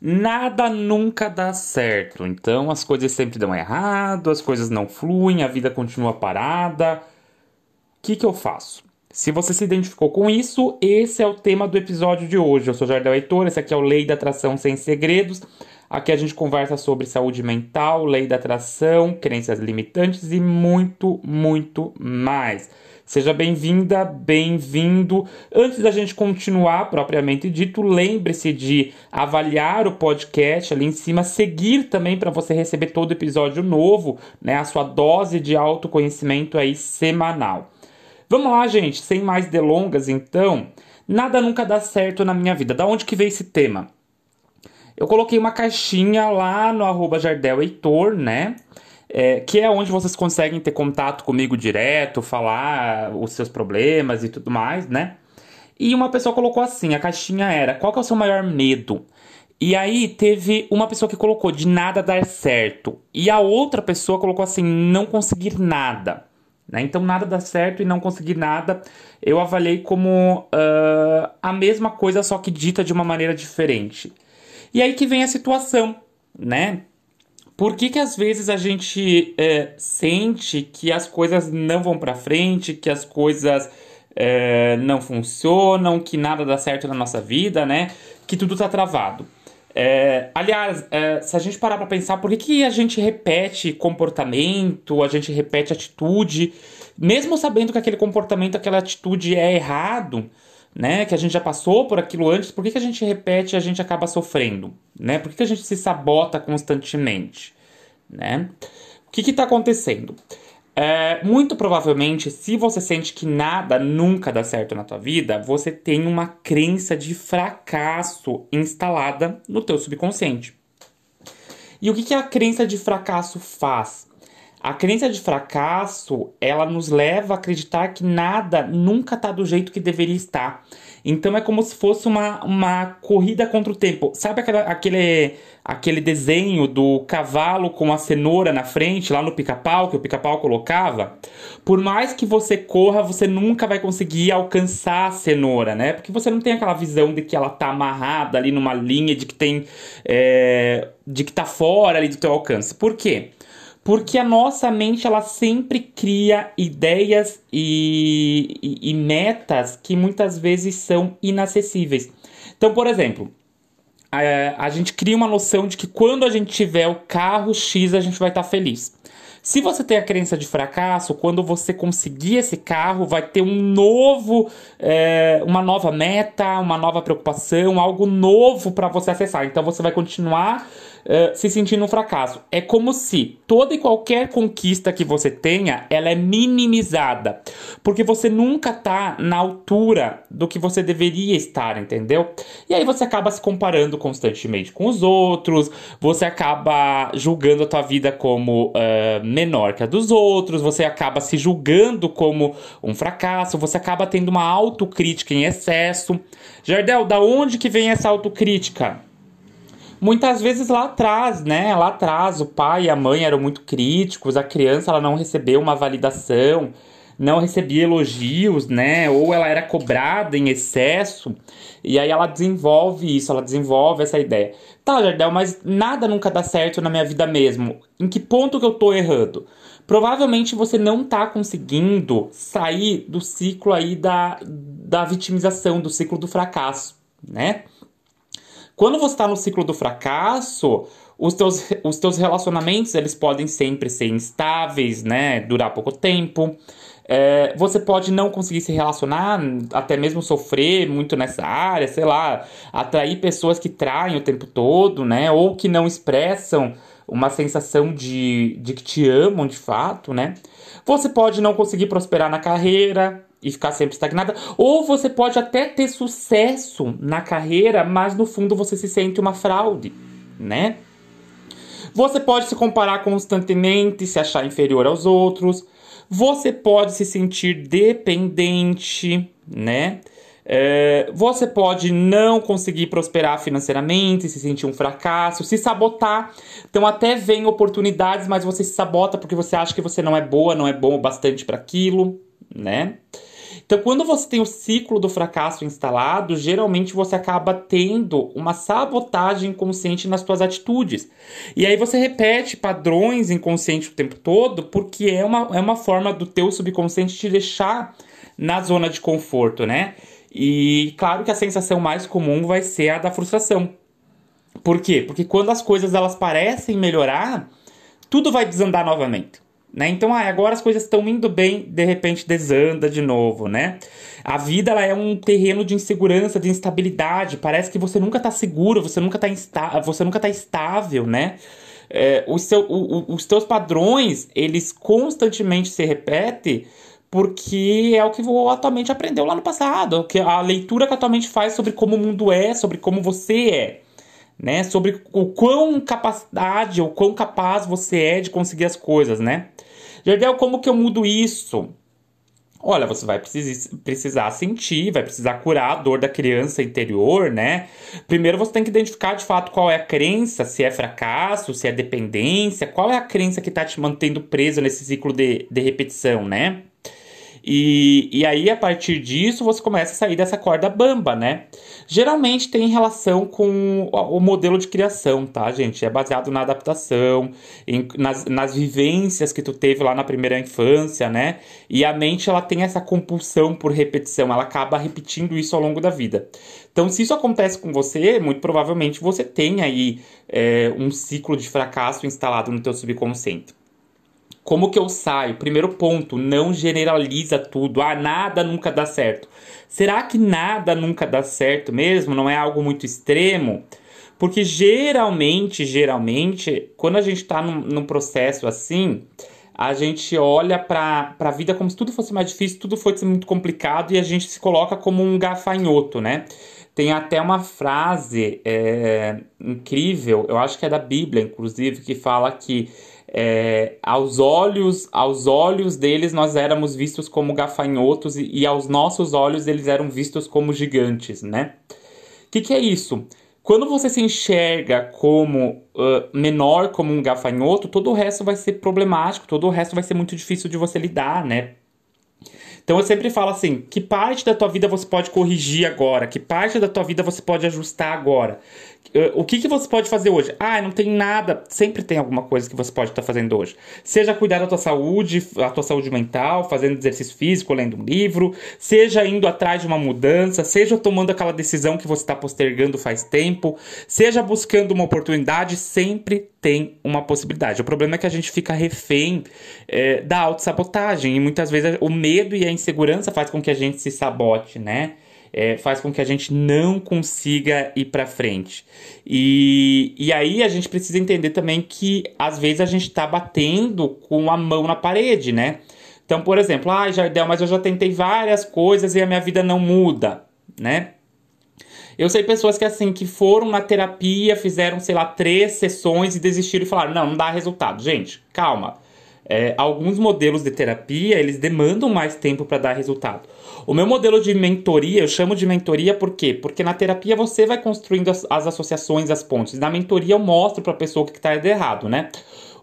nada nunca dá certo. Então as coisas sempre dão errado, as coisas não fluem, a vida continua parada. O que, que eu faço? Se você se identificou com isso, esse é o tema do episódio de hoje. Eu sou Jardel Heitor, esse aqui é o Lei da Atração Sem Segredos. Aqui a gente conversa sobre saúde mental, lei da atração, crenças limitantes e muito, muito mais. Seja bem-vinda, bem-vindo. Antes da gente continuar propriamente dito, lembre-se de avaliar o podcast ali em cima, seguir também para você receber todo episódio novo, né? A sua dose de autoconhecimento aí semanal. Vamos lá, gente, sem mais delongas, então. Nada nunca dá certo na minha vida. Da onde que veio esse tema? Eu coloquei uma caixinha lá no arroba Jardel Heitor, né? É, que é onde vocês conseguem ter contato comigo direto, falar os seus problemas e tudo mais, né? E uma pessoa colocou assim, a caixinha era, qual que é o seu maior medo? E aí teve uma pessoa que colocou de nada dar certo. E a outra pessoa colocou assim, não conseguir nada. Né? Então nada dar certo e não conseguir nada, eu avaliei como uh, a mesma coisa, só que dita de uma maneira diferente. E aí que vem a situação, né? Por que, que às vezes a gente é, sente que as coisas não vão para frente, que as coisas é, não funcionam, que nada dá certo na nossa vida, né? Que tudo tá travado. É, aliás, é, se a gente parar para pensar, por que, que a gente repete comportamento, a gente repete atitude, mesmo sabendo que aquele comportamento, aquela atitude é errado, né? Que a gente já passou por aquilo antes, por que, que a gente repete e a gente acaba sofrendo, né? Por que, que a gente se sabota constantemente, né? O que está acontecendo? É, muito provavelmente, se você sente que nada nunca dá certo na tua vida, você tem uma crença de fracasso instalada no teu subconsciente. E o que, que a crença de fracasso faz? A crença de fracasso, ela nos leva a acreditar que nada nunca está do jeito que deveria estar. Então é como se fosse uma, uma corrida contra o tempo. Sabe aquela, aquele, aquele desenho do cavalo com a cenoura na frente, lá no pica-pau, que o pica-pau colocava? Por mais que você corra, você nunca vai conseguir alcançar a cenoura, né? Porque você não tem aquela visão de que ela tá amarrada ali numa linha, de que tem. É, de que tá fora ali do teu alcance. Por quê? Porque a nossa mente ela sempre cria ideias e, e, e metas que muitas vezes são inacessíveis. Então, por exemplo, a, a gente cria uma noção de que quando a gente tiver o carro X, a gente vai estar tá feliz. Se você tem a crença de fracasso, quando você conseguir esse carro, vai ter um novo, é, uma nova meta, uma nova preocupação, algo novo para você acessar. Então você vai continuar uh, se sentindo um fracasso. É como se toda e qualquer conquista que você tenha, ela é minimizada, porque você nunca tá na altura do que você deveria estar, entendeu? E aí você acaba se comparando constantemente com os outros, você acaba julgando a tua vida como uh, menor que a dos outros, você acaba se julgando como um fracasso, você acaba tendo uma autocrítica em excesso. Jardel, da onde que vem essa autocrítica? Muitas vezes lá atrás, né? Lá atrás, o pai e a mãe eram muito críticos, a criança ela não recebeu uma validação, não recebia elogios, né? Ou ela era cobrada em excesso, e aí ela desenvolve isso, ela desenvolve essa ideia. Tá, Jardel, mas nada nunca dá certo na minha vida mesmo. Em que ponto que eu tô errando? Provavelmente você não tá conseguindo sair do ciclo aí da, da vitimização, do ciclo do fracasso, né? Quando você está no ciclo do fracasso, os teus, os teus relacionamentos eles podem sempre ser instáveis, né? Durar pouco tempo. É, você pode não conseguir se relacionar, até mesmo sofrer muito nessa área, sei lá, atrair pessoas que traem o tempo todo, né? Ou que não expressam uma sensação de, de que te amam de fato, né? Você pode não conseguir prosperar na carreira, e ficar sempre estagnada, ou você pode até ter sucesso na carreira, mas no fundo você se sente uma fraude, né? Você pode se comparar constantemente, se achar inferior aos outros. Você pode se sentir dependente, né? É, você pode não conseguir prosperar financeiramente, se sentir um fracasso, se sabotar. Então, até vem oportunidades, mas você se sabota porque você acha que você não é boa, não é bom o bastante para aquilo, né? Então, quando você tem o ciclo do fracasso instalado, geralmente você acaba tendo uma sabotagem inconsciente nas suas atitudes. E aí você repete padrões inconscientes o tempo todo, porque é uma, é uma forma do teu subconsciente te deixar na zona de conforto, né? E claro que a sensação mais comum vai ser a da frustração. Por quê? Porque quando as coisas elas parecem melhorar, tudo vai desandar novamente. Né? Então, ah, agora as coisas estão indo bem, de repente desanda de novo, né? A vida ela é um terreno de insegurança, de instabilidade. Parece que você nunca está seguro, você nunca está insta você nunca tá estável, né? É, o seu, o, o, os teus padrões, eles constantemente se repetem porque é o que você atualmente aprendeu lá no passado, que a leitura que atualmente faz sobre como o mundo é, sobre como você é né? Sobre o quão capacidade ou quão capaz você é de conseguir as coisas, né? Jardel, como que eu mudo isso? Olha, você vai precisar sentir, vai precisar curar a dor da criança interior, né? Primeiro você tem que identificar de fato qual é a crença, se é fracasso, se é dependência, qual é a crença que está te mantendo preso nesse ciclo de, de repetição, né? E, e aí, a partir disso, você começa a sair dessa corda bamba, né? Geralmente tem relação com o modelo de criação, tá, gente? É baseado na adaptação, em, nas, nas vivências que tu teve lá na primeira infância, né? E a mente, ela tem essa compulsão por repetição, ela acaba repetindo isso ao longo da vida. Então, se isso acontece com você, muito provavelmente você tem aí é, um ciclo de fracasso instalado no teu subconsciente. Como que eu saio? Primeiro ponto, não generaliza tudo. Ah, nada nunca dá certo. Será que nada nunca dá certo mesmo? Não é algo muito extremo? Porque geralmente, geralmente, quando a gente está num, num, processo assim, a gente olha para a vida como se tudo fosse mais difícil, tudo fosse muito complicado e a gente se coloca como um gafanhoto, né? Tem até uma frase é, incrível, eu acho que é da Bíblia, inclusive, que fala que é, aos olhos aos olhos deles nós éramos vistos como gafanhotos e, e aos nossos olhos eles eram vistos como gigantes, né? O que, que é isso? Quando você se enxerga como uh, menor, como um gafanhoto, todo o resto vai ser problemático, todo o resto vai ser muito difícil de você lidar, né? Então eu sempre falo assim: que parte da tua vida você pode corrigir agora? Que parte da tua vida você pode ajustar agora? O que, que você pode fazer hoje? Ah, não tem nada. Sempre tem alguma coisa que você pode estar fazendo hoje. Seja cuidar da tua saúde, a tua saúde mental, fazendo exercício físico, lendo um livro, seja indo atrás de uma mudança, seja tomando aquela decisão que você está postergando faz tempo, seja buscando uma oportunidade, sempre tem uma possibilidade. O problema é que a gente fica refém é, da autossabotagem e muitas vezes o medo e a insegurança faz com que a gente se sabote, né? é, faz com que a gente não consiga ir para frente. E, e aí a gente precisa entender também que às vezes a gente está batendo com a mão na parede, né? Então, por exemplo, ah, Jardel, mas eu já tentei várias coisas e a minha vida não muda, né? Eu sei pessoas que assim, que foram na terapia, fizeram, sei lá, três sessões e desistiram e falaram, não, não dá resultado. Gente, calma. É, alguns modelos de terapia, eles demandam mais tempo para dar resultado. O meu modelo de mentoria, eu chamo de mentoria por quê? Porque na terapia você vai construindo as, as associações, as pontes. Na mentoria eu mostro para a pessoa o que está errado, né?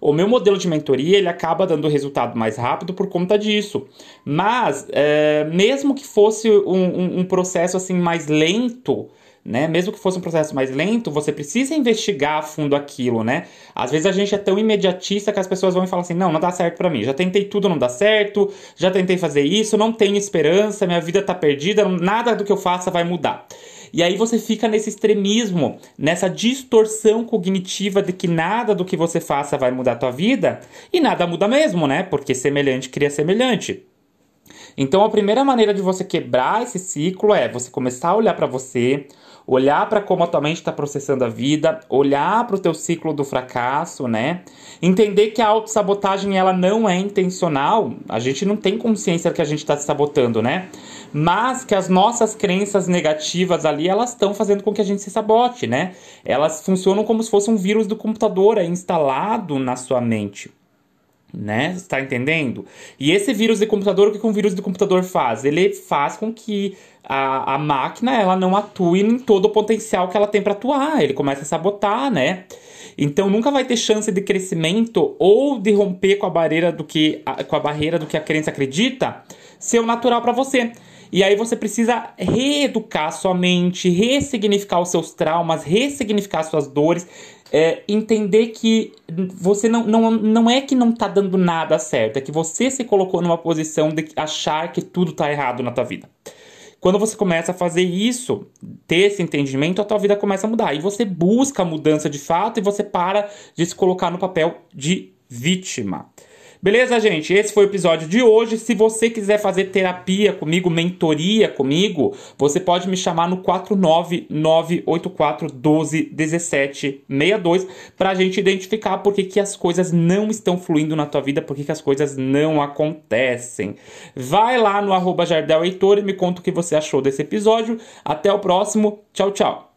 O meu modelo de mentoria ele acaba dando resultado mais rápido por conta disso. Mas, é, mesmo que fosse um, um, um processo assim mais lento, né? Mesmo que fosse um processo mais lento, você precisa investigar a fundo aquilo, né? Às vezes a gente é tão imediatista que as pessoas vão e falam assim: "Não, não dá certo para mim. Já tentei tudo, não dá certo. Já tentei fazer isso, não tenho esperança, minha vida tá perdida, nada do que eu faça vai mudar". E aí você fica nesse extremismo, nessa distorção cognitiva de que nada do que você faça vai mudar a tua vida, e nada muda mesmo, né? Porque semelhante cria semelhante. Então a primeira maneira de você quebrar esse ciclo é você começar a olhar para você, olhar para como a tua mente está processando a vida, olhar para o teu ciclo do fracasso, né? Entender que a autossabotagem ela não é intencional, a gente não tem consciência que a gente está se sabotando, né? Mas que as nossas crenças negativas ali, elas estão fazendo com que a gente se sabote, né? Elas funcionam como se fosse um vírus do computador é instalado na sua mente né? Está entendendo? E esse vírus de computador, o que um vírus de computador faz? Ele faz com que a, a máquina ela não atue em todo o potencial que ela tem para atuar. Ele começa a sabotar, né? Então nunca vai ter chance de crescimento ou de romper com a barreira do que a, com a barreira do que a crença acredita ser o natural para você. E aí você precisa reeducar sua mente, ressignificar os seus traumas, ressignificar suas dores, é, entender que você não, não, não é que não tá dando nada certo, é que você se colocou numa posição de achar que tudo tá errado na tua vida. Quando você começa a fazer isso, ter esse entendimento, a tua vida começa a mudar. E você busca a mudança de fato e você para de se colocar no papel de vítima. Beleza, gente? Esse foi o episódio de hoje. Se você quiser fazer terapia comigo, mentoria comigo, você pode me chamar no 49984121762 para a gente identificar por que, que as coisas não estão fluindo na tua vida, por que, que as coisas não acontecem. Vai lá no arroba Jardel Heitor e me conta o que você achou desse episódio. Até o próximo. Tchau, tchau.